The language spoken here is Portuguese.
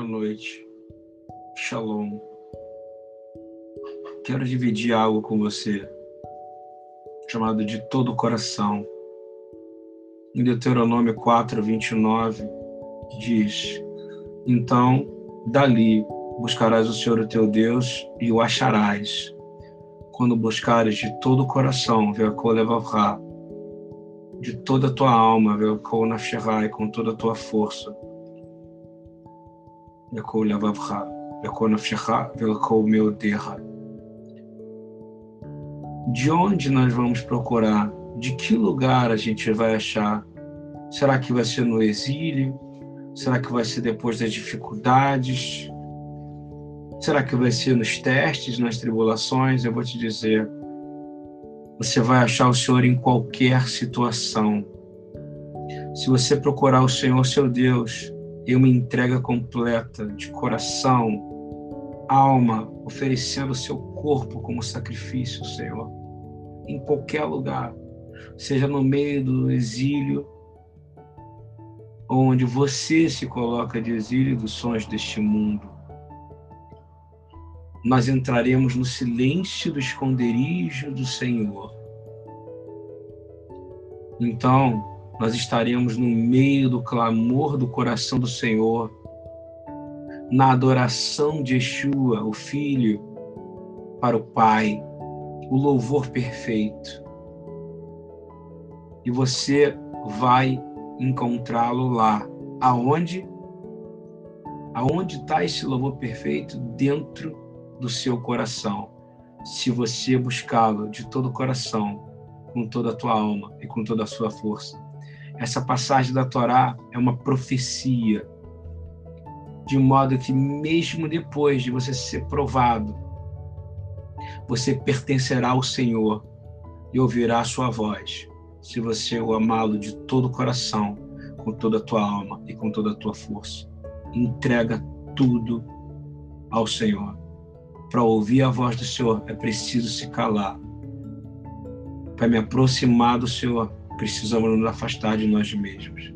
noite. Shalom. Quero dividir algo com você, chamado de todo o coração. Em Deuteronômio 4, 29, diz: Então, dali buscarás o Senhor o teu Deus e o acharás, quando buscares de todo o coração, de toda a tua alma, com toda a tua força לכל לבבך, לכל נפשך ולכל מאודיך. De onde nós vamos procurar? De que lugar a gente vai achar? Será que vai ser no exílio? Será que vai ser depois das dificuldades? Será que vai ser nos testes, nas tribulações? Eu vou te dizer. Você vai achar o Senhor em qualquer situação. Se você procurar o Senhor, seu Deus, e uma entrega completa de coração, alma, oferecendo o seu corpo como sacrifício, Senhor, em qualquer lugar, seja no meio do exílio, onde você se coloca de exílio dos sonhos deste mundo. Nós entraremos no silêncio do esconderijo do Senhor. Então, nós estaremos no meio do clamor do coração do Senhor, na adoração de Yeshua, o Filho, para o Pai, o louvor perfeito. E você vai encontrá-lo lá. Aonde? Aonde está esse louvor perfeito? Dentro do seu coração. Se você buscá-lo de todo o coração, com toda a tua alma e com toda a sua força. Essa passagem da Torá é uma profecia, de modo que, mesmo depois de você ser provado, você pertencerá ao Senhor e ouvirá a sua voz, se você o amá-lo de todo o coração, com toda a tua alma e com toda a tua força. Entrega tudo ao Senhor. Para ouvir a voz do Senhor é preciso se calar. Para me aproximar do Senhor precisamos nos afastar de nós mesmos.